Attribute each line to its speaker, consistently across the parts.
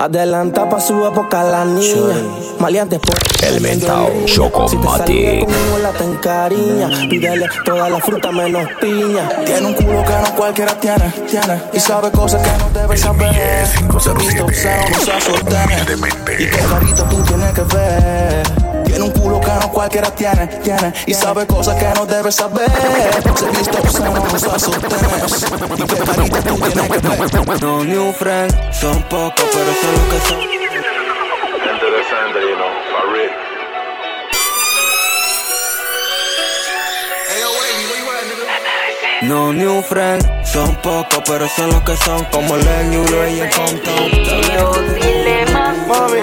Speaker 1: Adelanta pa' su época la niña. Maleantes por
Speaker 2: El mentao
Speaker 1: Si te conmigo la te encariña. Pídele toda la fruta menos piña. Tiene un culo que no cualquiera tiene, tiene. Y sabe cosas que no debe saber. Se viste obsceno, no se sostiene. Y qué carito tú tienes que ver. Tiene un culo que no cualquiera tiene, tiene. Y sabe cosas que no debe saber. Se viste obsceno, no se sostiene. Y qué carito tú tienes que ver.
Speaker 3: No new friends, son pocos, pero son los que son.
Speaker 4: Sunday, you know, for real.
Speaker 3: No new friends, son pocos, pero son los que son. Como el New Ray en Compton.
Speaker 5: Mami,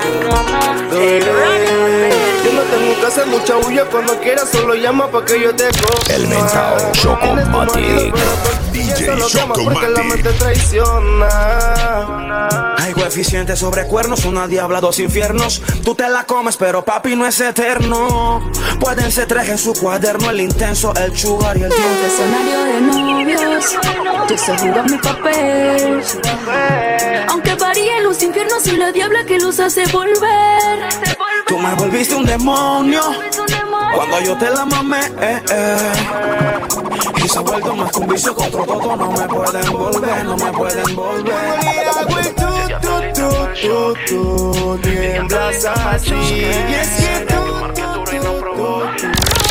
Speaker 5: yo no tengo que hacer mucha bulla cuando quieras, solo llama pa' que yo te coja.
Speaker 2: El mentao Chocomatic.
Speaker 5: DJ Porque la mente traiciona.
Speaker 3: Hay coeficiente sobre cuernos, una diabla, dos infiernos. Tú te la comes, pero papi no es eterno. Pueden ser tres en su cuaderno, el intenso, el sugar y el diente.
Speaker 6: escenario de novios, yo sé jugar mi papel. Aunque varíen los infiernos y la diabla que los hace volver.
Speaker 3: Tú me volviste un demonio cuando yo te la mamé. Eh, eh. Y se ha vuelto más que un vicio contra todo. No me pueden volver, no me pueden volver.
Speaker 5: Tiemblas así. Y es que tú, tú, tú, tú,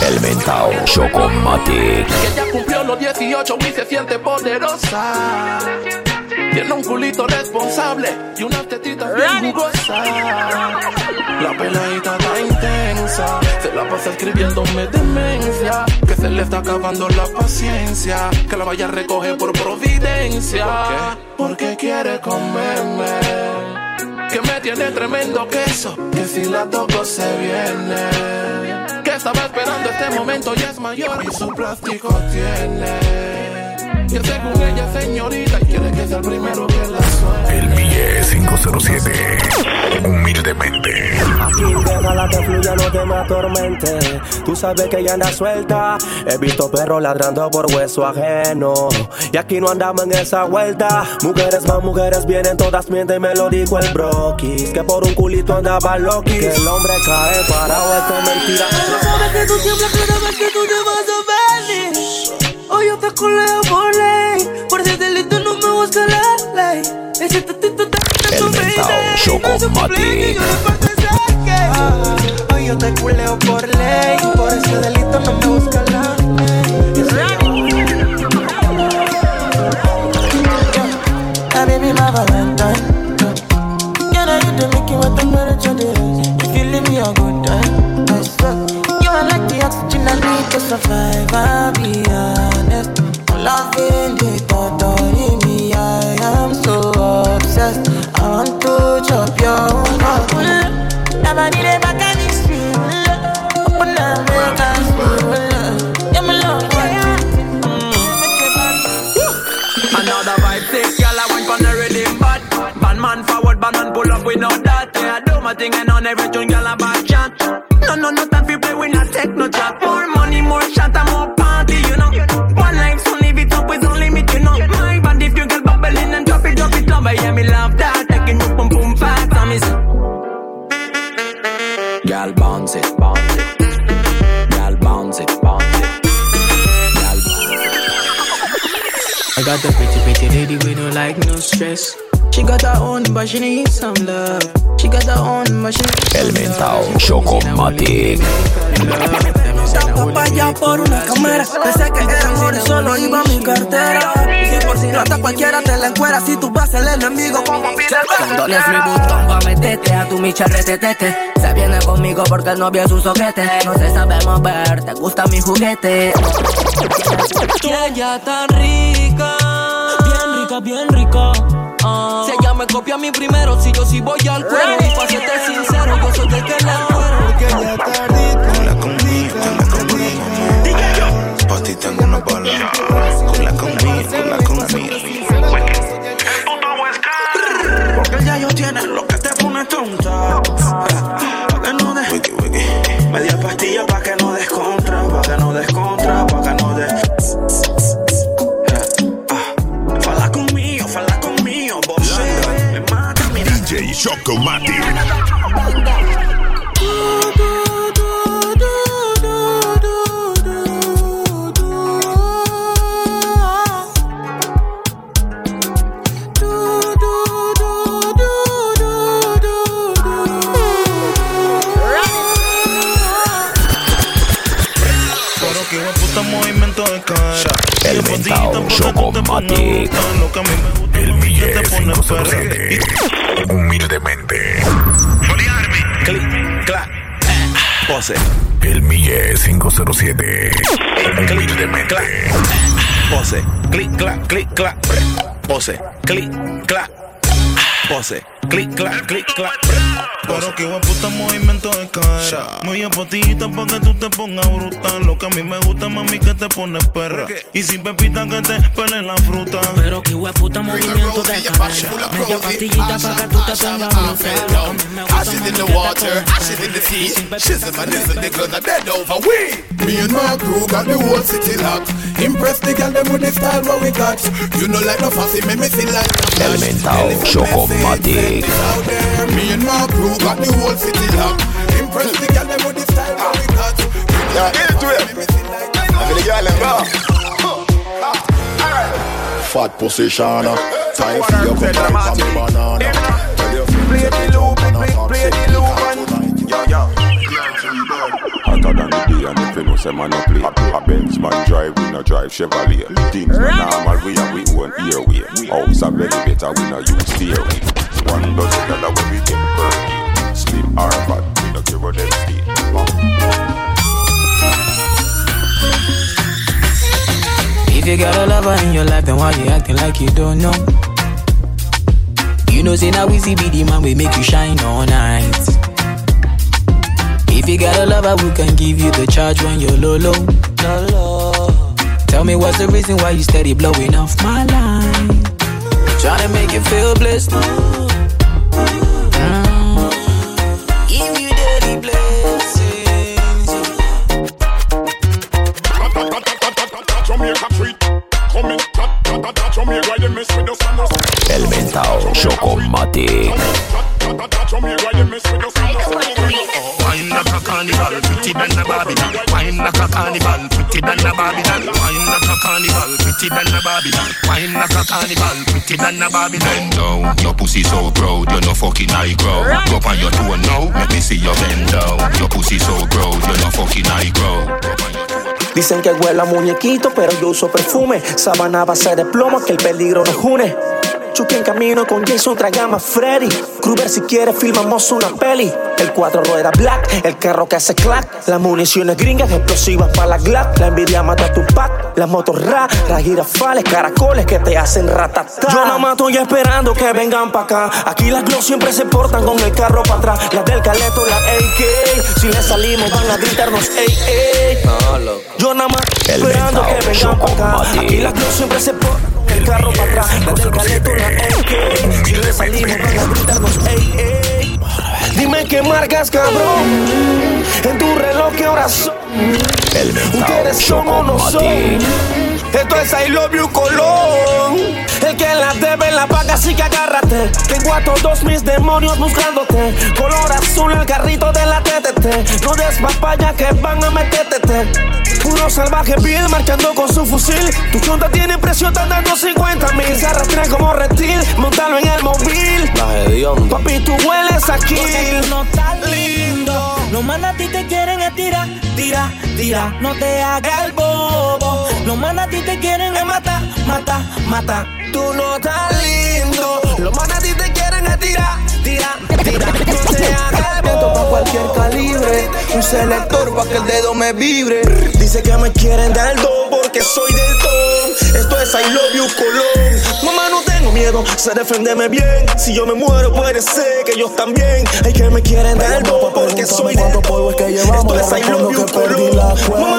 Speaker 2: El mentao Chocomatic.
Speaker 7: Que ya cumplió los 18 y se siente poderosa. Tiene un culito responsable y unas tetitas bien jugosas. La peladita está intensa, se la pasa escribiéndome demencia. Que se le está acabando la paciencia, que la vaya a recoger por providencia. Porque quiere comerme. Que me tiene tremendo queso, que si la toco se viene. Que estaba esperando este momento y es mayor y su plástico tiene. Que según ella es señorita y quiere que sea el primero que la suene.
Speaker 2: El Mille 507. Humildemente.
Speaker 1: Aquí déjala que fluya, no te me atormente. Tú sabes que ella anda suelta. He visto perros ladrando por hueso ajeno. Y aquí no andamos en esa vuelta. Mujeres más mujeres vienen, todas mienten, me lo dijo el broquis. Que por un culito andaba Loki. Que el hombre cae parado, esto es mentira.
Speaker 6: No sabes que tú tiemblas cada vez que tú te vas a venir. Hoy yo te coleo por ley. Por delito no me busca la ley. Ese tatito está en tu yo de parte saqué.
Speaker 5: Hoy yo te culeo por ley, por ese delito no me busca la
Speaker 8: Ah, baby, my Valentine. Can I you make you what temperature is? If you leave me a good time, I swear. Like the oxygen I need to survive. I'll be honest. Loving the thought of me, I am so obsessed. I want to chop your heart. Never need a back and it's. Open up, make us feel. Yeah, me love mm.
Speaker 3: Another vibe sick, girl, I went on the rhythm bad. Bad man forward, bad man pull up with no that. Yeah, I do my thing and on every tune, girl, I'm back More money, more shot, and more party, you know. One life, so live it up, is only limit, you know. My band, if you girl bubbling and drop it, drop it, love, yeah, me love that. Taking you boom, boom, fast, and me say. Girl, bounce it, bounce it. Girl, bounce it, bounce it. Girl,
Speaker 9: I got the pretty, pretty lady with no like no stress. She got her own, but she needs some love. She got her own, but she needs
Speaker 2: El mentao. Chocomatic.
Speaker 9: Estaba pa' allá por una cámara. Pensé que era amor y solo iba mi cartera. Y por si no hasta cualquiera te la encuera. Si tú vas el enemigo, como
Speaker 10: Condones mi botón pa' meterte a tu micha retetete Se viene conmigo porque el novio es un soquete No se sabe mover, te gusta mi juguete
Speaker 9: Y ella tan rica. Bien rica, bien rica. Si ella me copia a mí primero, si yo sí voy al cuero. Y pa' serte sincero, yo soy el que la cuero.
Speaker 5: Porque ya está rica.
Speaker 11: Cola conmigo, cola conmigo. Pa' ti tengo una bala. Cola conmigo, cola conmigo.
Speaker 3: Porque ya yo tiene lo que te pone tonta.
Speaker 12: Pose, clic, clac, pose, clic, clac, clic, clac. Pero que puta movimiento de cara. Muy apotita pa' que tú te pongas brutal. Lo que a mí me gusta, mami, pones perra. Y sin pepita que te pele la fruta.
Speaker 9: Pero que puta movimiento de cadera Media pastillita pa' que tú te pongas brutal A mí me gusta
Speaker 13: Ashes in the water, ashes in the sea. Shizzle and is the niggas are dead over we. Me and my crew got the whole city locked. Impress the girl them with the style what we got. You know like no fussy, make me feel like no
Speaker 2: El mentao Chocomatic.
Speaker 13: Me and my crew got the whole city locked. Impress the girl them with the style what we got. Yeah, get it to it. I'm gonna get them Fat position, uh, time for your come back from banana. Tell your friends
Speaker 14: Play the
Speaker 13: jump
Speaker 14: loop,
Speaker 13: on a
Speaker 14: play,
Speaker 13: top
Speaker 14: play the
Speaker 13: city
Speaker 14: loop,
Speaker 13: car
Speaker 14: and
Speaker 13: tonight.
Speaker 14: yo yo.
Speaker 15: Hotter than the day and if you know say man no play A Benz man drive, we no drive Chevrolet Things no normal, we have we own airway House a belly better, we no use stairway One dozen dollar when we get per Slim or fat, we no care what them stay
Speaker 9: If you got a lover in your life, then why you acting like you don't know? You know, say now we see be the man, we make you shine all night. If you got a lover who can give you the charge when you're low, low, low, low. Tell me what's the reason why you steady blowing off my line? Trying to make you feel blessed.
Speaker 2: El mentao Chocomatic.
Speaker 16: Wine like a carnival, pretty than a Babylon. Wine like a carnival, pretty than a Babylon. Wine like a carnival, pretty than a Babylon. Wine like a carnival, pretty than a Babylon. Bend down, your pussy so proud, you're no fucking high grow. Go on your toe now, let me see your bend down. Your pussy so proud, you're no fucking high grow.
Speaker 1: Dicen que huele a muñequito, pero yo uso perfume. Sabana base de plomo, que el peligro nos une. Chucky en camino con Jason, traigamos a Freddy. Kruger si quiere, filmamos una peli. El cuatro ruedas black, el carro que hace clack. Las municiones gringas, explosivas para la Glock. La envidia mata a tu pack. Las motos ra, las girafales, caracoles que te hacen ratatá. Yo nada más estoy esperando que vengan pa' acá. Aquí las Glock siempre se portan con el carro para atrás. Las del Caleto, las AK. Si le salimos, van a gritarnos, ey, ey. Yo nada más esperando que vengan pa' acá. Aquí las Glock siempre se portan el carro para atrás. Las del Caleto, las AK. Si le salimos, van a gritarnos, ey, ey. Dime qué marcas, cabrón. En tu reloj, ¿qué horas son?
Speaker 2: El
Speaker 1: Ustedes son o no son. Esto es I love you Colón. El que la debe la paga, así que agárrate. Tengo a todos mis demonios buscándote. Color azul, el carrito de la TTT. No des papaya que van a meterte. Puro salvaje vil marchando con su fusil. Tu chonta tiene precio, están dando 50 mil. Se arrastra como reptil, montalo en el móvil. Papi, tú hueles aquí.
Speaker 9: No tan lindo. Los manas a ti te quieren es tirar, tira, tira. No te hagas el bobo. Los manas a ti te quieren matar, mata, mata.
Speaker 1: Tú no estás lindo. Los manes a ti te quieren es tirar, tira, tira. No te hagas el viento pa' cualquier calibre. Un selector pa' que el dedo me vibre. Dice que me quieren dar do porque soy del ton. Esto es I love you Colón. Mamá, no tengo miedo, sé defenderme bien. Si yo me muero, puede ser que ellos también. Hay que me quieren dar do porque soy
Speaker 14: polvo es que llevamos,
Speaker 1: Esto es I love you Colón.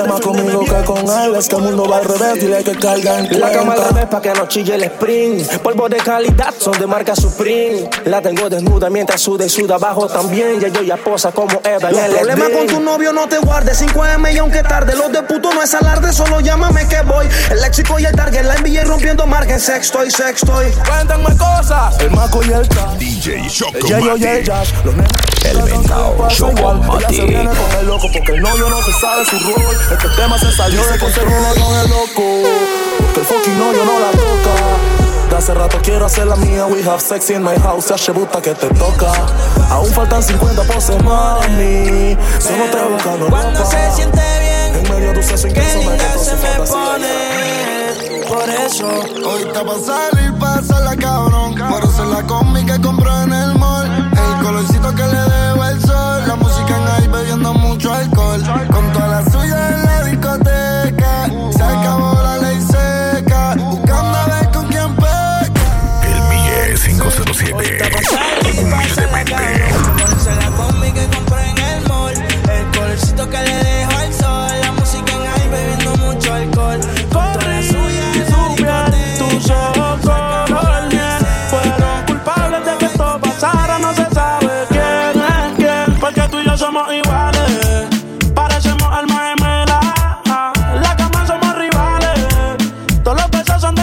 Speaker 1: Sé
Speaker 14: más conmigo que con él. Es que el mundo va al revés, dile que carga en
Speaker 1: La cama al revés pa' que no chille el sprint. Polvo de calidad son de marca Supreme. La tengo desnuda mientras suda y suda abajo también. Ya yo ya posa como Eva en
Speaker 17: Los
Speaker 1: el
Speaker 17: problemas con tu novio no te guardes 5M y aunque tarde Los de puto no es alarde, solo llámame que voy El léxico y el target, la envidia y rompiendo margen sexto y sexto y
Speaker 14: Cuéntanme cosas. El Maco y el K.
Speaker 7: DJ Choco
Speaker 14: El Yayo y el
Speaker 7: mentao Choco
Speaker 14: Ella se viene con el loco porque el novio no se sabe su rol. Este tema se salió de se viene con el loco. Porque el fucking novio no la toca. De hace rato quiero hacer la mía. We have sex in my house. Ya buta que te toca. Aún faltan 50 poses, mami. Solo te buscando
Speaker 18: Cuando se siente bien,
Speaker 14: En medio de un sexo intenso me
Speaker 18: se me pone. Por eso,
Speaker 19: Hoy está pa' salir, pásala cabrón. Por eso la combi que compró en el mall. El colorcito que le debo el sol. La música en ahí bebiendo mucho alcohol. Con toda la discoteca. Se acabó la ley seca. Buscando a ver con quién peca.
Speaker 7: El Mille 507.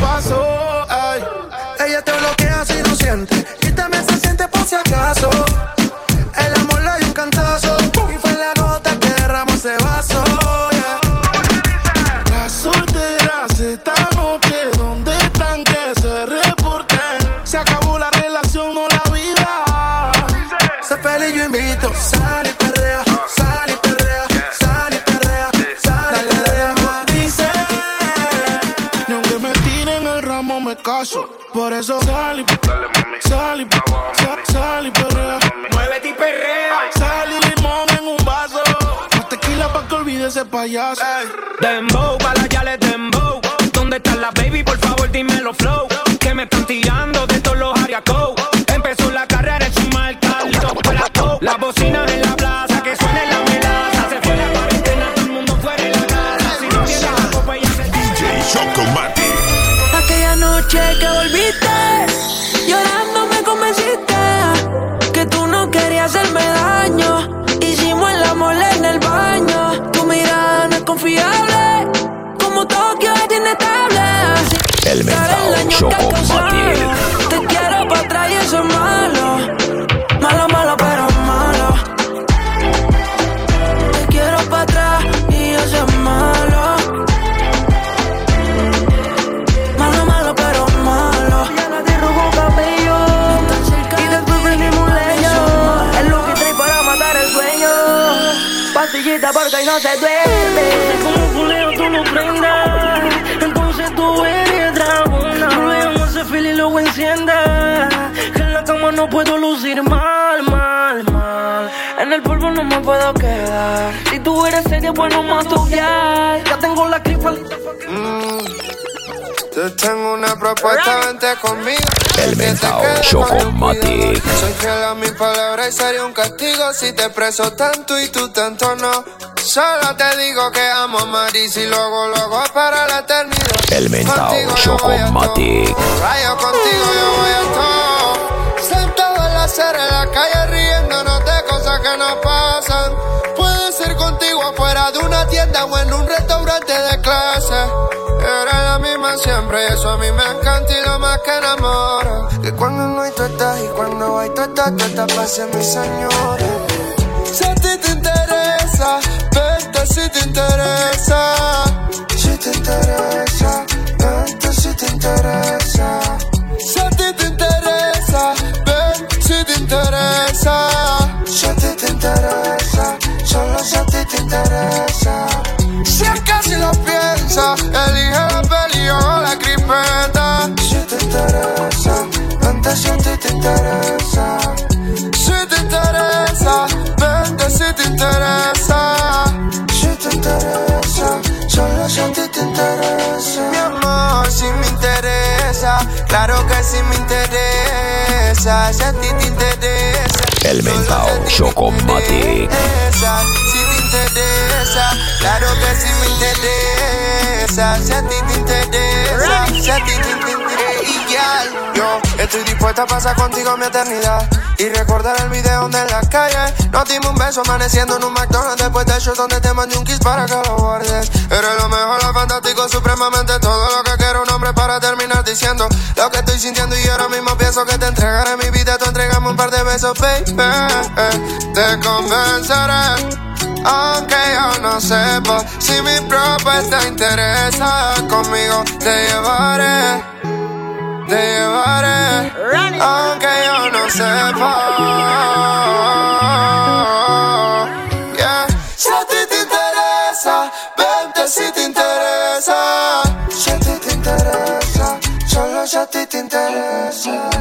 Speaker 9: salir
Speaker 19: no se
Speaker 18: duerme.
Speaker 9: Como culeo tú no prendas Entonces tú eres dragona damos ese feel y luego encienda Que en la cama no puedo lucir mal, mal, mal
Speaker 18: En el polvo no me puedo quedar. Si tú eres seria, bueno, más tu Ya tengo la cripa.
Speaker 19: Te tengo una propuesta, vente conmigo.
Speaker 7: El mentao Chocomatic.
Speaker 19: Soy fiel a mi palabra y sería un castigo si te preso tanto y tú tanto no. Solo te digo que amo a Maris y luego, luego para la eternidad.
Speaker 7: El mentao Chocomatic.
Speaker 19: Rayo contigo yo voy a todo. Sentado en la acera en la calle riéndonos de cosas que nos pasan. De una tienda o en un restaurante de clase. Eres la misma siempre y eso a mí me encanta y lo más que enamora. Que cuando no hay tú estás y cuando hay tú estás, tú estás para ser mi señora. Si a ti te interesa, vente si te interesa. si. Si te claro que si me interesa. A ti te interesa.
Speaker 2: El mentao Chocomatic.
Speaker 19: Si yo estoy dispuesta a pasar contigo mi eternidad y recordar el video donde en las calles nos dimos un beso amaneciendo en un McDonald's después de show donde te mandé un kiss para que lo guardes. Eres lo mejor, lo fantástico, supremamente todo lo que quiero un hombre para terminar diciendo lo que estoy sintiendo y yo ahora mismo pienso que te entregaré mi vida, tú entregamos un par de besos, baby. Te convenceré. Aunque yo no sepa si mi propuesta interesa, conmigo te llevaré. Te llevaré, aunque yo no sepa. Yeah. Si a ti te interesa, vente si te interesa. Si a ti te interesa, solo si a ti te interesa.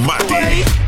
Speaker 20: Wait.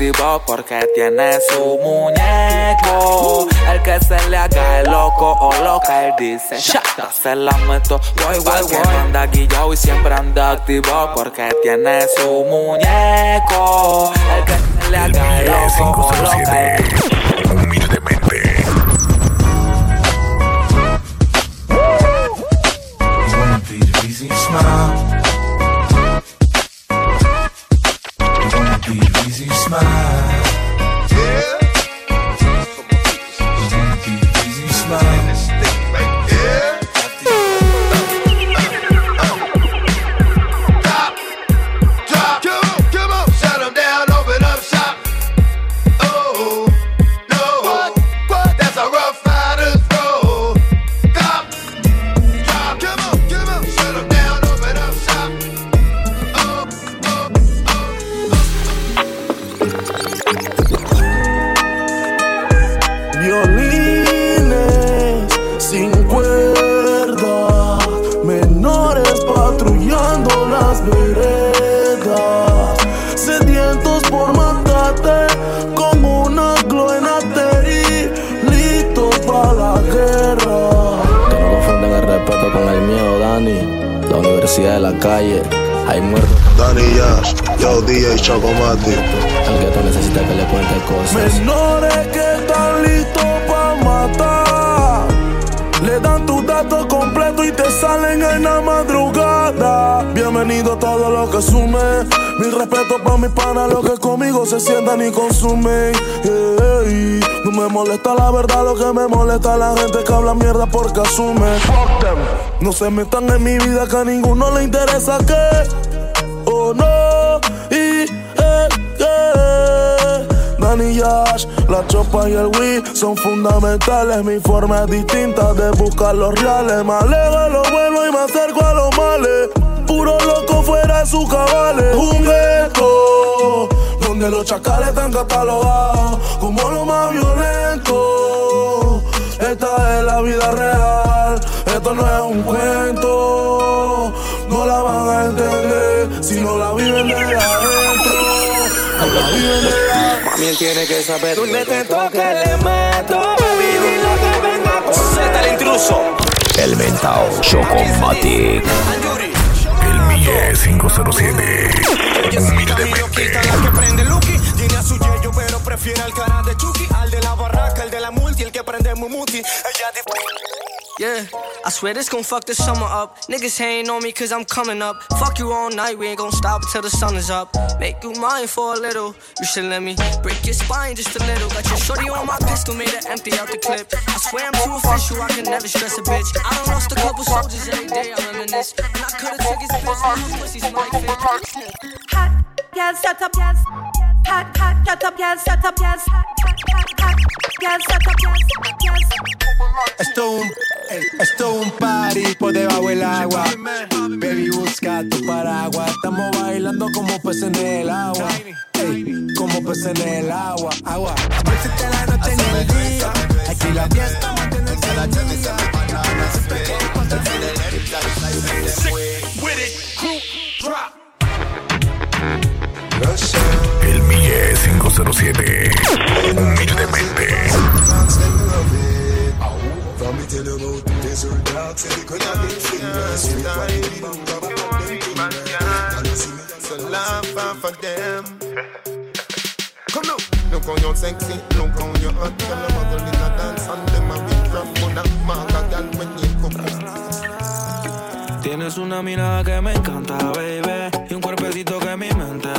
Speaker 20: activó porque
Speaker 3: tiene su muñeco. El que se le haga el loco o loca, él dice, shata, se la meto. Voy, voy, voy. anda guillao y siempre anda activo porque tiene su muñeco. El que se le haga el loco o loca.
Speaker 14: This para mis panas, los que conmigo se sientan y consumen. No me molesta la verdad, lo que me molesta es la gente que habla mierda porque asume. Fuck them. No se metan en mi vida que a ninguno le interesa que. Oh no. Y eh, eh. Danny Yash, la chopa y el Wii son fundamentales. Mi forma es distinta de buscar los reales. Me alejo de lo bueno y me acerco a los males. Puro loco fuera de sus cabales. Un los chacales están catalogados como lo más violento. Esta es la vida real, esto no es un cuento. No la van a entender si no la viven de adentro. No la viven de adentro.
Speaker 2: Mami, tiene que saber.
Speaker 14: Tú le te
Speaker 2: toque, le meto. Baby, dile que venga con Z el intruso.
Speaker 21: El mentao Chocomatic. El Mille 507. Humildemente.
Speaker 1: que prende Lucky. Tiene a su yello pero prefiere al cara de Chucky. Al de la barraca, el de la multi, el que prende Mumuti. Ella
Speaker 22: Yeah, I swear this gon' fuck the summer up. Niggas hating on me cause I'm coming up. Fuck you all night, we ain't gon' stop till the sun is up. Make you mine for a little. You should let me break your spine just a little. Got your shorty on my pistol, made her empty out the clip. I swear I'm too official, I can never stress a bitch. I done lost a couple soldiers every day, I reminisce. And I could've took his bitch, pussy's my fit.
Speaker 23: Hot, girl, set up, yes. Shut up, yes, up, yes. Up, yes, yes.
Speaker 24: Esto es un, esto es un party por debajo del agua. Baby, busca tu paraguas. Estamos bailando como peces en el agua. Ey, como peces en el agua. Agua. No existe la noche ni el día. Aquí la fiesta mantiene el día.
Speaker 25: With it, crew, drop.
Speaker 21: El Mille 507. Humildemente.
Speaker 13: Me
Speaker 1: for Look sexy, look and come
Speaker 3: Tienes una mirada que me encanta, baby. Y un cuerpecito que mente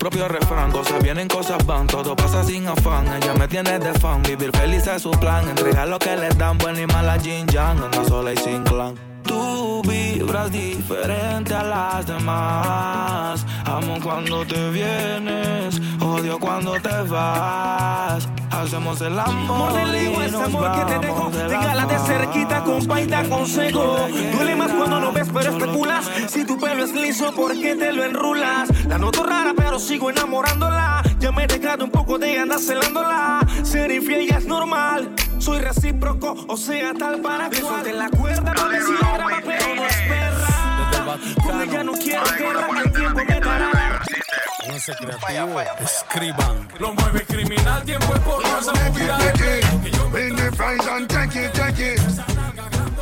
Speaker 3: Propio refrán, cosas vienen, cosas van. Todo pasa sin afán. Ella me tiene de fan. Vivir feliz es su plan. Entregar lo que les dan, buena y mala Jin Yang. Anda sola y sin clan. Tú vibras diferente a las demás. Amo cuando te vienes, odio cuando te vas. Hacemos el amor.
Speaker 1: Modelo
Speaker 3: y
Speaker 1: ese amor que te dejo
Speaker 3: de
Speaker 1: Téngala cerquita, compa, y te aconsejo Duele más cuando no ves, pero especulas Si tu pelo es liso, ¿por qué te lo enrulas? La noto rara, pero sigo enamorándola Ya me he dejado un poco de andar celándola Ser infiel ya es normal Soy recíproco, o sea, tal para cual de la cuerda, no le sigue pero no es perra Con ella no quiero guerra, el tiempo me dará
Speaker 24: Ese creativo, escriban.
Speaker 1: Lo mueve criminal, tiempo es por esa movida
Speaker 13: Bring the fries and take it, take it.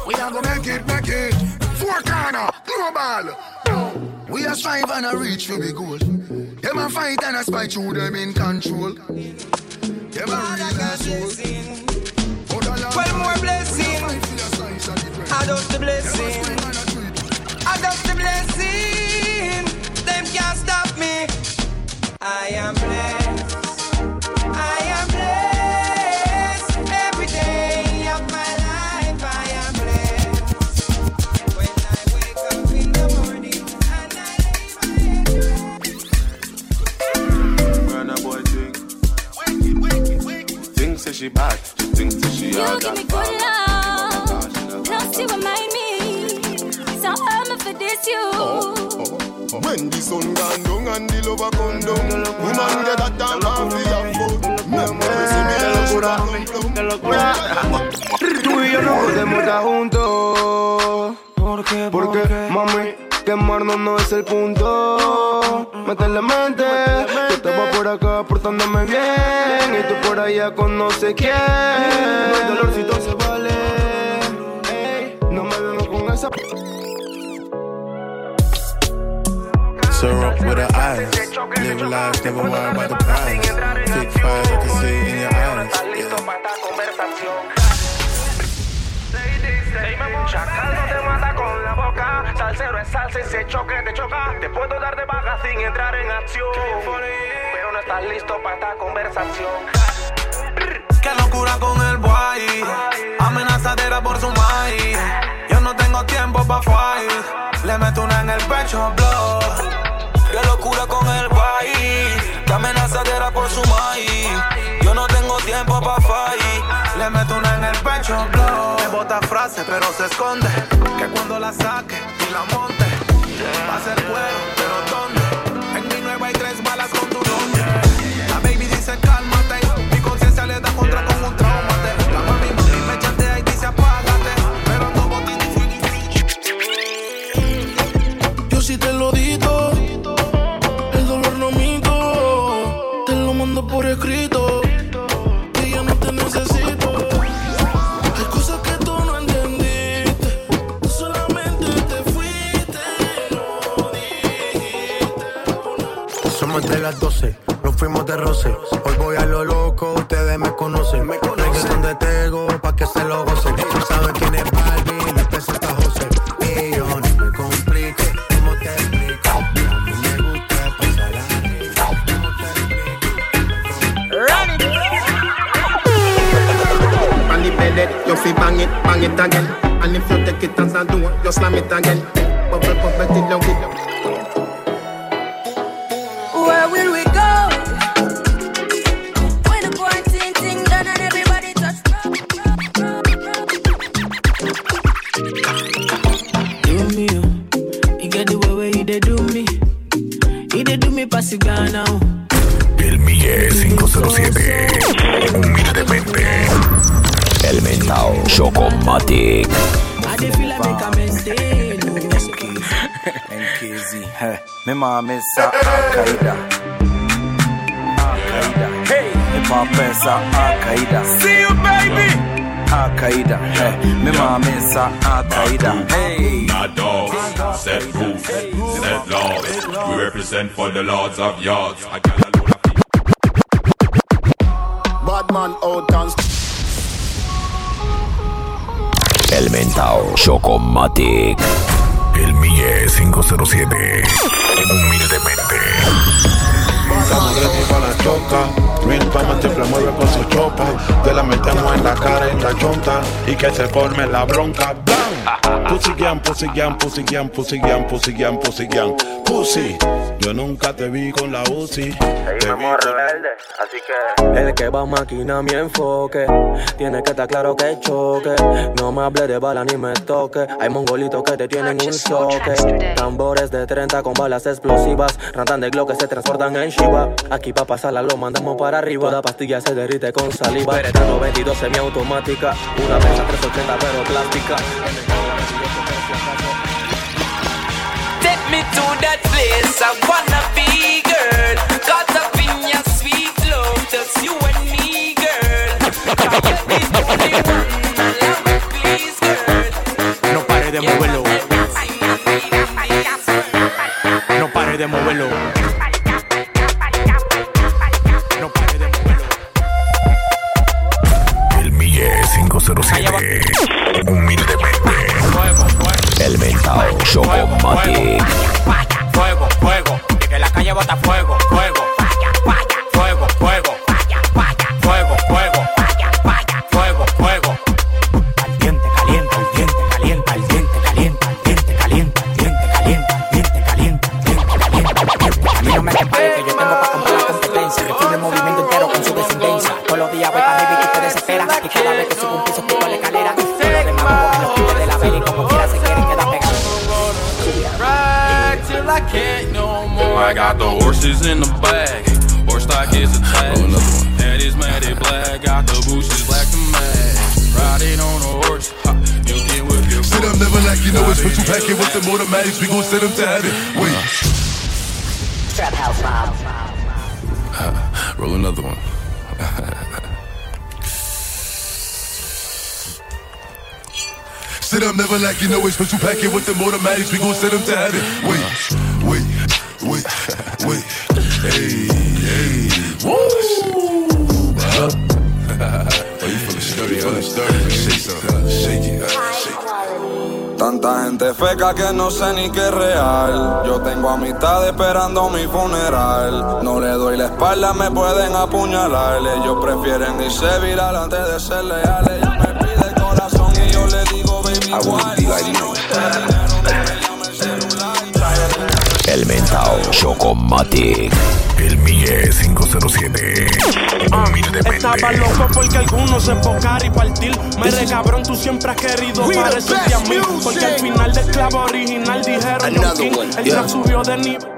Speaker 13: We are gonna make it, make it. Four corner, global. We are strive and a reach for the goal. Them a fight and a spite through them in control. Them a real asshole.
Speaker 1: Well, more blessing. I just the blessing. I just the blessing. Them can't stop me. I am blessed. I am blessed. Every day of my life, I am blessed. When I wake up in the morning and I
Speaker 26: When a boy think, think say she bad,
Speaker 27: You give me
Speaker 26: that
Speaker 27: good love, plus you remind me. So I'm for this you.
Speaker 13: When the sun gone down and the lover come down, woman get a damn coffee and food. Memories see me the locura,
Speaker 5: Tú y yo no podemos estar juntos. ¿Por qué? Porque, mami, quemarnos no es el punto. Meterle mente, estaba por acá portándome bien. Y tú por allá con no sé quién. No hay dolorcito se vale. Ey, no me vengo con esa.
Speaker 28: Syrup with her eyes. Live life, never worry about the prize. Kick fire, I can see in your eyes.
Speaker 1: Chacal la boca, salsero es salsa y se choque te choca. Te puedo dar de baja sin entrar en acción, pero no estás listo para esta conversación.
Speaker 7: Qué locura con el boy, amenazadera por su maíz. Yo no tengo tiempo pa' fight, le meto una en el pecho, blow. Qué locura con el boy, que amenazadera por su maíz. Tiempo pa' fight, le meto una en el pecho, blow. Me bota frase pero se esconde, que cuando la saque y la monte, va a ser cuero, pero ¿dónde? En mi nueva hay tres balas con tu nombre. La baby dice cálmate, mi conciencia le da contra con un traumate.
Speaker 5: Las 12, nos fuimos de roce. Hoy voy a lo loco, ustedes me conocen. Me conocen de Tego, pa' que se lo gocen. Tú sabes quién es Barbie, le presenta José. Y yo no me complique, ¿cómo te explico? A mí me gusta pasarla
Speaker 9: On the bed, you fi bang it, bang it again. And if you take it as a door, you slam it again. Bubble, bubble, till you get
Speaker 29: hey, mi mami sa Al-Qaeda. Al-Qaida, hey, hip hop sa Al-Qaida. See you, baby. Al-Qaida, hey, mi mami sa Al-Qaida. Hey,
Speaker 21: My dogs, set rules, set laws. We represent for the lords of yards. I got a load of
Speaker 13: Bad man out and
Speaker 2: El Mentao Chocomatic. El Mille 507. Humildemente.
Speaker 28: Para la choca. Real Palma te mueve con su chopa. Te la metemos en la cara, en la chonta. Y que se forme la bronca. ¡Bam! Pussy gang, pussy gang, pussy gang, pussy gang, pussy gang, pussy gang. Pussy. Yo nunca te vi con la UCI. Te vi con-
Speaker 1: rebelde, así que.
Speaker 22: El que va máquina mi enfoque Tiene que estar claro que choque No me hable de bala ni me toque Hay mongolitos que te tienen un soque Tambores de 30 con balas explosivas Rantan de glow que se transportan en Shiva Aquí pa' pasarla lo mandamos para arriba Toda pastilla se derrite con saliva Beretta 92 semiautomática Una pesa 380 pero plástica
Speaker 30: me to that place I wanna be, girl. Caught up in your sweet love, just you and me, girl. You're the only one, love please, girl.
Speaker 31: No pare de moverlo. No pare de moverlo.
Speaker 3: Tanta gente feca que no sé ni qué es real. Yo tengo amistad esperando mi funeral. No le doy la espalda, me pueden apuñalar. Ellos prefieren irse viral antes de ser leales. Digo, baby,
Speaker 21: El mentao Chocomatic. El Mille 507. Humildemente.
Speaker 13: Estaba loco porque algunos se enfocar y partir. Me cabrón, tú siempre has querido parecerte a mí. Porque al final del clavo original dijeron
Speaker 16: Another
Speaker 13: King.
Speaker 16: one,
Speaker 13: El
Speaker 16: yeah.
Speaker 13: subió de nivel.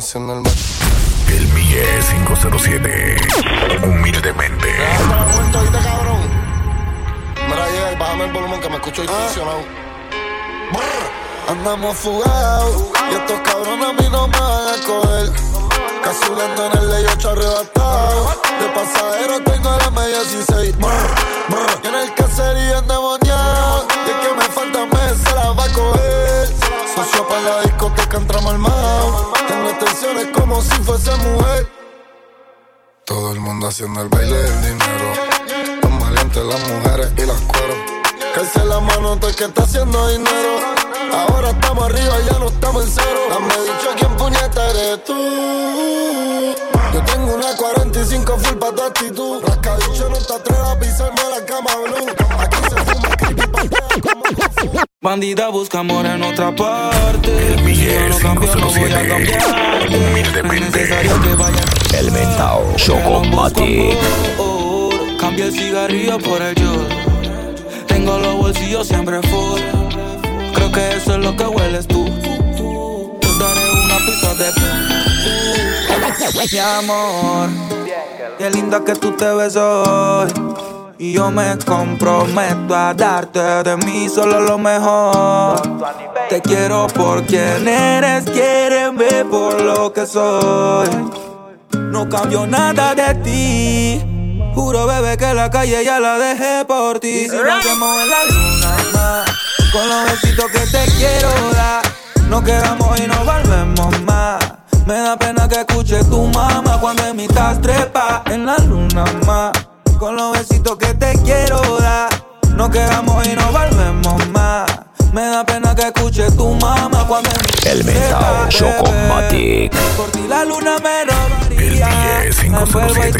Speaker 19: Todo el
Speaker 21: Mille 507. Humildemente.
Speaker 19: ¿Oíste, cabrón? Mira, llega y bájame el volumen que me escucho distorsionado. Brr. Andamos fugados y estos cabrones a mí no me van a coger. Casulando en el ley 8 arrebatado. De pasajero tengo la media 16. Brr, brr. Y en el caserío endemoniado. Y es que me falta mes, se la va a coger. Socio para la discoteca entramos armado. Tengo tensiones como si fuese mujer. Todo el mundo haciendo el baile del dinero. Los maleantes, las mujeres y las cueros. Calce la mano todo el que está haciendo dinero. Ahora estamos arriba, ya no estamos en cero. Dame dicho quién puñeta eres tú. Yo tengo una 45 full pa' tu actitud. Rascadicho no te atrevas a pisarme la cama blue. Aquí se fuma creepy
Speaker 3: Bandida busca amor en otra parte. El
Speaker 21: Mille 507. Humildemente. El mentao Chocomatic.
Speaker 3: Cambia el cigarrillo por el yo. Tengo los bolsillos siempre full. Creo que eso es lo que hueles tú. Te daré una pista de Mi amor, qué linda que tú te ves hoy. Y yo me comprometo a darte de mí solo lo mejor. Te quiero por quien eres, quiéreme por lo que soy. No cambio nada de ti. Juro, bebé, que la calle ya la dejé por ti. Si nos hacemos en la luna más, con los besitos que te quiero dar. Nos quedamos y nos volvemos más. Me da pena que escuche tu mamá cuando en mitad trepa en la luna más. Con los besitos que te quiero dar. Nos quedamos y nos volvemos más. Me da pena que escuche tu mamá cuando
Speaker 21: El mentao Chocomatic.
Speaker 3: por ti la luna me
Speaker 21: El
Speaker 3: robaría. La daré.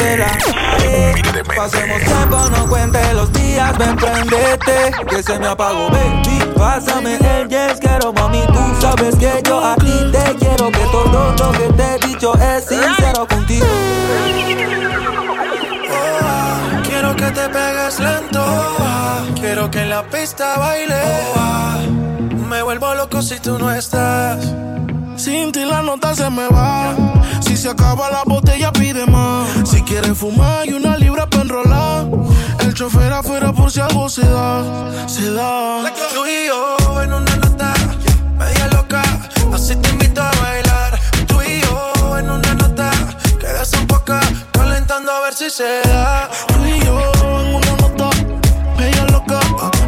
Speaker 3: Pasemos tiempo, no cuente los días, ven prendete Que se me apagó, baby Pásame el yes, quiero mami Tú sabes que yo a ti te quiero Que todo lo que te he dicho es sincero contigo
Speaker 7: te pegues lento. ah. Quiero que en la pista baile. ah. Me vuelvo loco si tú no estás. Sin ti la nota se me va. Si se acaba la botella, pide más. Si quieres fumar, y una libra para enrolar. El chofer afuera por si algo se da. Se da. Tú y yo en una nota media loca. Así te invito a bailar. Que desemboca. Calentando a ver si se da. Tú y yo en una nota media loca.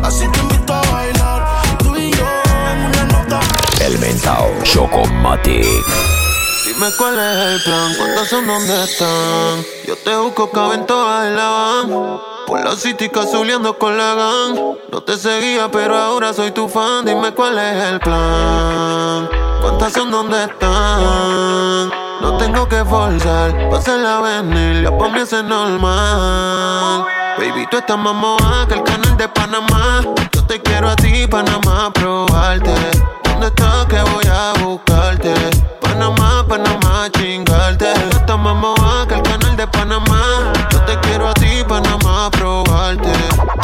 Speaker 7: Así te invito a bailar. Tú y yo en una nota.
Speaker 21: El mentao Chocomatic.
Speaker 7: Dime cuál es el plan, cuántos son, dónde están. Yo te busco, caben todas en la van.
Speaker 32: Por la city cazuleando con la gang. No te seguía, pero ahora soy tu fan. Dime cuál es el plan. ¿Cuántas son dónde están? No tengo que forzar, la venir, ya por mí es normal. Baby, tú estás más moja que el canal de Panamá. Yo te quiero a ti, Panamá, probarte. ¿Dónde estás que voy a buscarte? Panamá, Panamá, chingarte. Tú estás más moja que el canal de Panamá. Yo te quiero a ti, Panamá, probarte.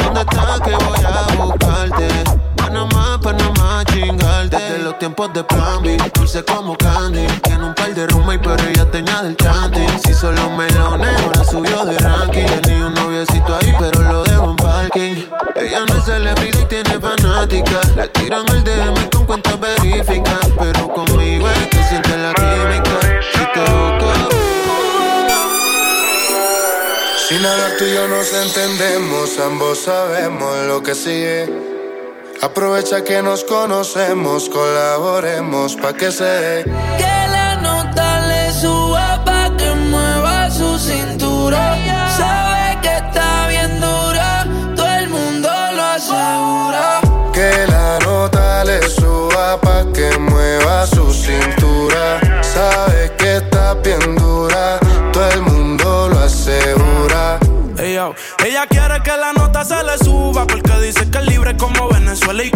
Speaker 32: ¿Dónde estás que voy a buscarte? Panamá, Panamá, chingarte. De los tiempos de plan B, dulce como candy. Le tiran el DM con cuentas verificadas. Pero conmigo es que siente la química. Si te busca.
Speaker 33: Si nada tú y yo nos entendemos, ambos sabemos lo que sigue. Aprovecha que nos conocemos, colaboremos pa' que se
Speaker 27: Que pa' que mueva su cintura. Sabe que está bien dura, todo el mundo lo asegura.
Speaker 7: ella quiere que la nota se le suba porque dice que es libre como Venezuela y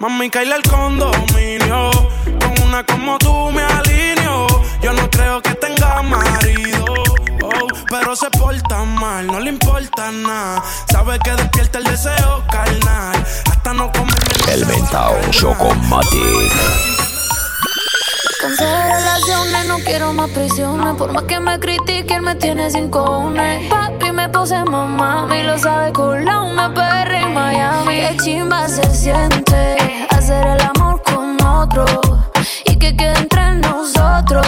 Speaker 7: Mami, caíle el condominio. Con una como tú me alineo. Yo no creo que tenga marido pero se porta mal, no le importa nada. Sabe que despierta el deseo carnal, hasta no comerme.
Speaker 2: El mentao Chocomatic.
Speaker 27: Cansé de relaciones, no quiero más prisiones. Por más que me critiquen, me tiene sin cojones. Papi me pose mamá, y lo sabe con la una PR en Miami. Qué chimba se siente hacer el amor con otro y que quede entre nosotros.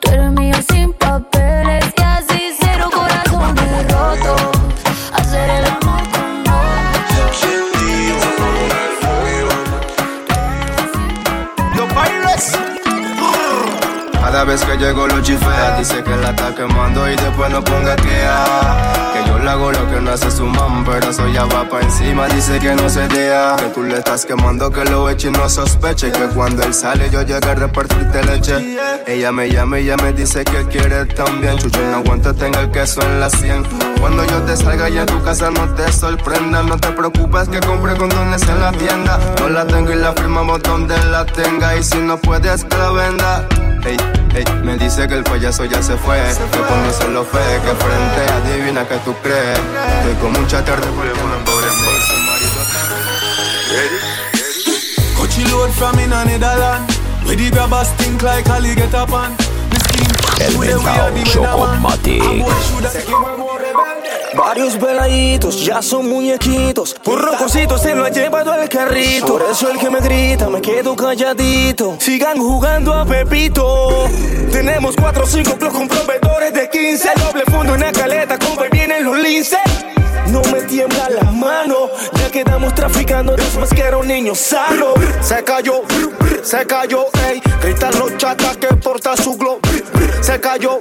Speaker 27: Tú eres mío sin
Speaker 33: Cada vez que llego lo chifea, dice que la está quemando y después no ponga que Que yo le hago lo que no hace su mam, pero eso ya va pa' encima, dice que no se dea. Que tú le estás quemando, que lo eche y no sospeche. Que cuando él sale yo llego a repartirte leche. Ella me llama y ya me dice que quiere también. Chucho, no aguanta, tenga el queso en la sien. Cuando yo te salga y en tu casa no te sorprenda. No te preocupes que compre condones en la tienda. No la tengo y la firmamos donde la tenga. Y si no puedes que la venda. Ey, ey, me dice que el payaso ya se fue. Que cuando se lo fue, que frente adivina que tú crees. Estoy con mucha tarde por
Speaker 1: Coachy load from in a Netherland. Where the grabbers stink like Ali get up on.
Speaker 2: El mentao Chocomatic.
Speaker 1: Varios veladitos ya son muñequitos. Por rocositos se lo ha llevado al carrito. Por eso el que me grita me quedo calladito. Sigan jugando a Pepito. Tenemos cuatro o cinco con proveedores de 15. Doble fondo en la caleta, como vienen los linces. No me tiembla la mano, ya quedamos traficando después que era un niño. Se cayó, se cayó, ey. Gritan los chatas que porta su glow. Se cayó,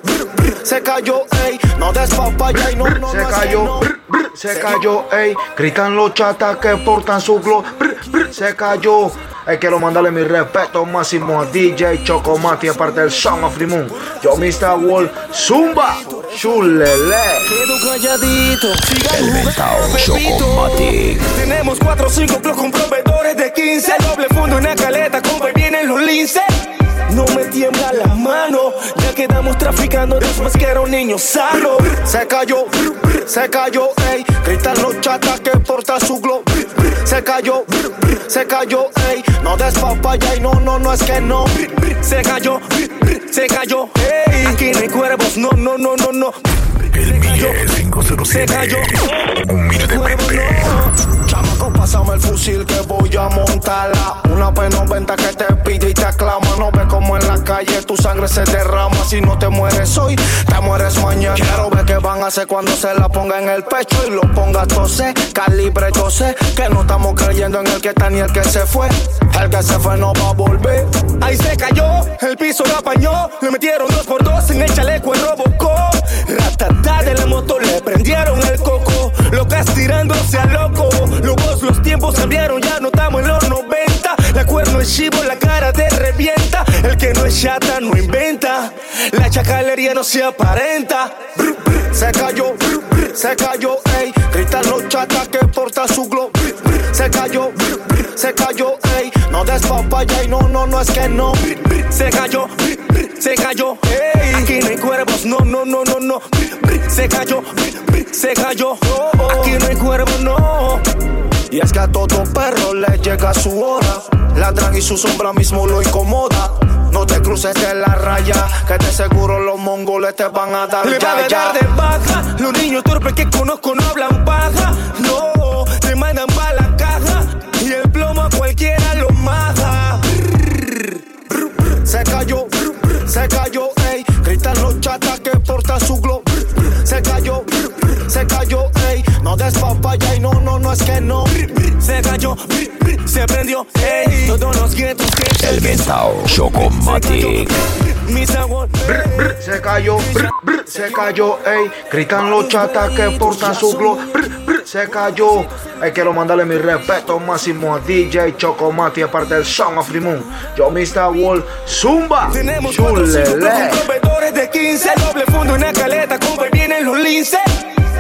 Speaker 1: se cayó, ey. No des papaya y no, no,
Speaker 17: Se cayó, se cayó, ey. Gritan los chatas que portan su glow. Se cayó. Hey, quiero mandarle mi respeto máximo a DJ Chocomati, aparte del Song of the Moon. Yo, Mr. Wall, Zumba, chulele.
Speaker 1: Quedo calladito,
Speaker 2: El mentao Chocomatic.
Speaker 1: Tenemos 4 o 5 con proveedores de 15. Doble fondo en la caleta, como vienen los linces. No me tiembla la mano, ya quedamos traficando después que era un niño sano. Se cayó, se cayó, ey. Gritan los chatas que porta su glow. Se cayó, se cayó, ey. No des papaya y no, no, no es que no. Se cayó, se cayó, ey. Aquí no hay cuervos, no, no, no, no, no.
Speaker 2: El Mille 507.
Speaker 1: Se cayó.
Speaker 2: Humildemente.
Speaker 17: Pásame el fusil que voy a montarla. Una P90 que te pide y te aclama No ves como en la calle tu sangre se derrama. Si no te mueres hoy, te mueres mañana. Quiero ver qué van a hacer cuando se la ponga en el pecho y lo ponga tose, calibre 12. Que no estamos creyendo en el que está ni el que se fue. El que se fue no va a volver.
Speaker 1: Ahí se cayó, el piso lo apañó. Le metieron dos por dos en el chaleco el robocó. Ratata de la moto le prendieron el coco. Locas tirándose a loco. Locos los tiempos cambiaron, ya no estamos en los 90. La cuerno es chivo, la cara te revienta. El que no es chata no inventa. La chacalería no se aparenta.
Speaker 17: Se cayó, se cayó, ey. Gritan los chatas que porta su glow. Se cayó, se cayó, ey. No des papaya y no, no, no es que no.
Speaker 1: Se cayó, se cayó, ey. Aquí no hay cuervos, no, no, no, no, no. Se cayó, se cayó. Aquí no hay cuervos, no.
Speaker 17: Y es que a todo perro le llega su hora. Ladran y su sombra mismo lo incomoda. No te cruces de la raya, que de seguro los mongoles te van a dar
Speaker 1: Le
Speaker 17: ya,
Speaker 1: van a
Speaker 17: ya.
Speaker 1: dar de baja. Los niños torpes que conozco no hablan paja. No,
Speaker 17: Se cayó, se cayó, ey. Gritan los chatas que porta su glow. Se cayó, se cayó. No des papaya y no, no, no es que no.
Speaker 1: Se cayó, se prendió, ey. Todos los guetos que
Speaker 2: El mentao Chocomatic.
Speaker 34: Se cayó, brr, brr, se cayó, ey. Gritan los chatas que portan su glow. Se cayó. Hay que mandarle mi respeto máximo a DJ Chocomati, aparte del Song of the Moon. Yo, Mr. Wall, Zumba.
Speaker 1: Tenemos cuatro cinco
Speaker 34: Chulele.
Speaker 1: con proveedores de 15. Doble fondo, una caleta, compa, y vienen los linces.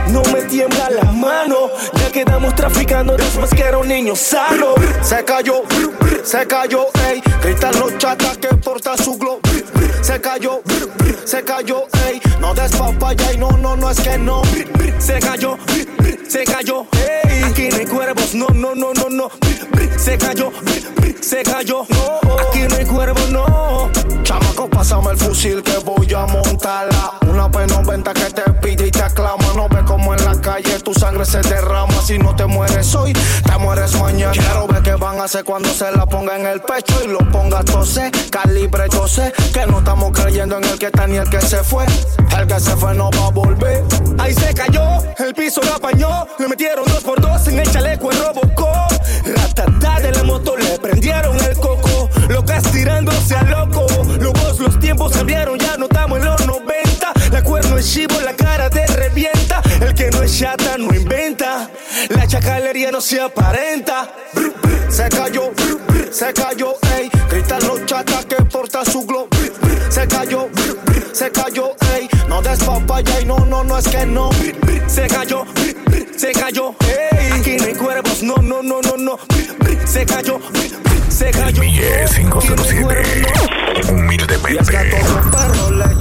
Speaker 1: No me tiembla la ya quedamos traficando después que era un niño.
Speaker 17: Se cayó, se cayó, ey. Gritan los chatas que porta su glow. Se cayó, se cayó, ey. No des papaya y no, no, no es que no.
Speaker 1: Se cayó, se cayó, ey. Aquí no hay cuervos, no, no, no, no, no. Se cayó, se cayó, aquí no hay cuervos, no.
Speaker 17: Chamaco, pásame el fusil que voy a montarla. Una P90 que te pide y te aclama. No ve como en la calle tu sangre se derrama. Si no te mueres hoy, te mueres mañana. Quiero ver qué van a hacer cuando se la ponga en el pecho y lo ponga tose, calibre 12. Que no estamos creyendo en el que está ni el que se fue. El que se fue no va a volver.
Speaker 1: Ahí se cayó, el piso lo apañó. Le metieron dos por dos en el chaleco el robocó. Ratata de la moto le prendieron el coco. Locas tirándose a loco. Locos los tiempos cambiaron, ya no estamos en los 90. La cuerno es chivo, la cara te revienta. El que no es chata no inventa. La chacalería no se aparenta.
Speaker 17: Se cayó, se cayó, ey. Gritan los chatas que porta su glow. Se cayó, se cayó, ey. No des papaya y no, no, no es que no.
Speaker 1: Se cayó, se cayó, ey. Aquí no hay cuervos, no, no, no, no, no. Se cayó, se cayó.
Speaker 2: Mille 507. Humildemente.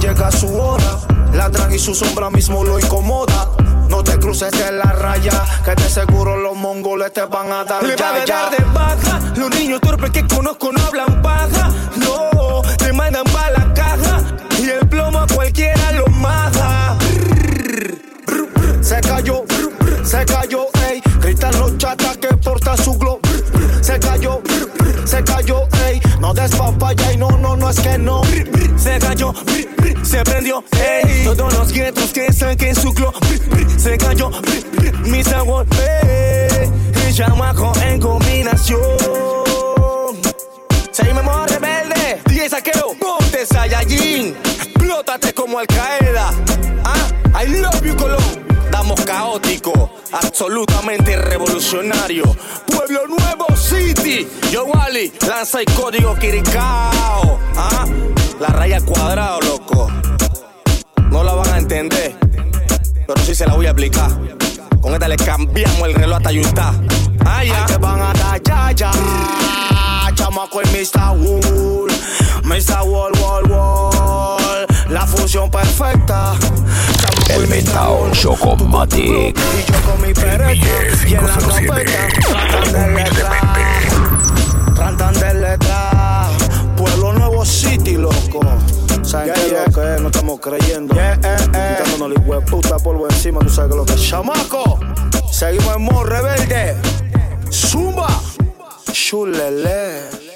Speaker 17: Llega su hora. Ladran y su sombra mismo lo incomoda. No te cruces de la raya, que de seguro los mongoles te van a dar
Speaker 1: Le
Speaker 17: ya,
Speaker 1: a
Speaker 17: ya.
Speaker 1: dar de baja. Los niños torpes que conozco no hablan paja. No, te mandan pa' la caja. Y el plomo a cualquiera lo maja.
Speaker 17: Se cayó, se cayó, ey. Gritan los chatas No y no, no, no es que no.
Speaker 1: Se cayó, se prendió, ey. Todos los guetos que saquen su glow. Se cayó, mis aguas, ey. El chamaco en combinación. Seguimos modo rebelde, DJ Saqueo, ponte Saiyajin. Explótate como Al Qaeda. Ah, I love you, Colón. Damos caótico, absolutamente revolucionario. Pueblo Nuevo City. Yo, Wally, lanza el código Kirikao. Ah, la raya cuadrado, loco. No la van a entender, pero sí se la voy a aplicar. Con esta le cambiamos el reloj hasta Utah. Ah, ya.
Speaker 17: Te van a dar ya, ya. Chamaco el Mr. Wool. Mr. Wall, Wall, Wall. La fusión perfecta.
Speaker 2: El mentao Chocomatic.
Speaker 17: Y yo con mi pereta. Y en la carpeta. Tratan de letra. Tratan de letra. Pueblo Nuevo City, loco. ¿Saben qué es lo que es? No estamos creyendo. Quitándonos la hueputa polvo encima, tú sabes que lo que es. Chamaco, seguimos en modo rebelde. Zumba, chulele.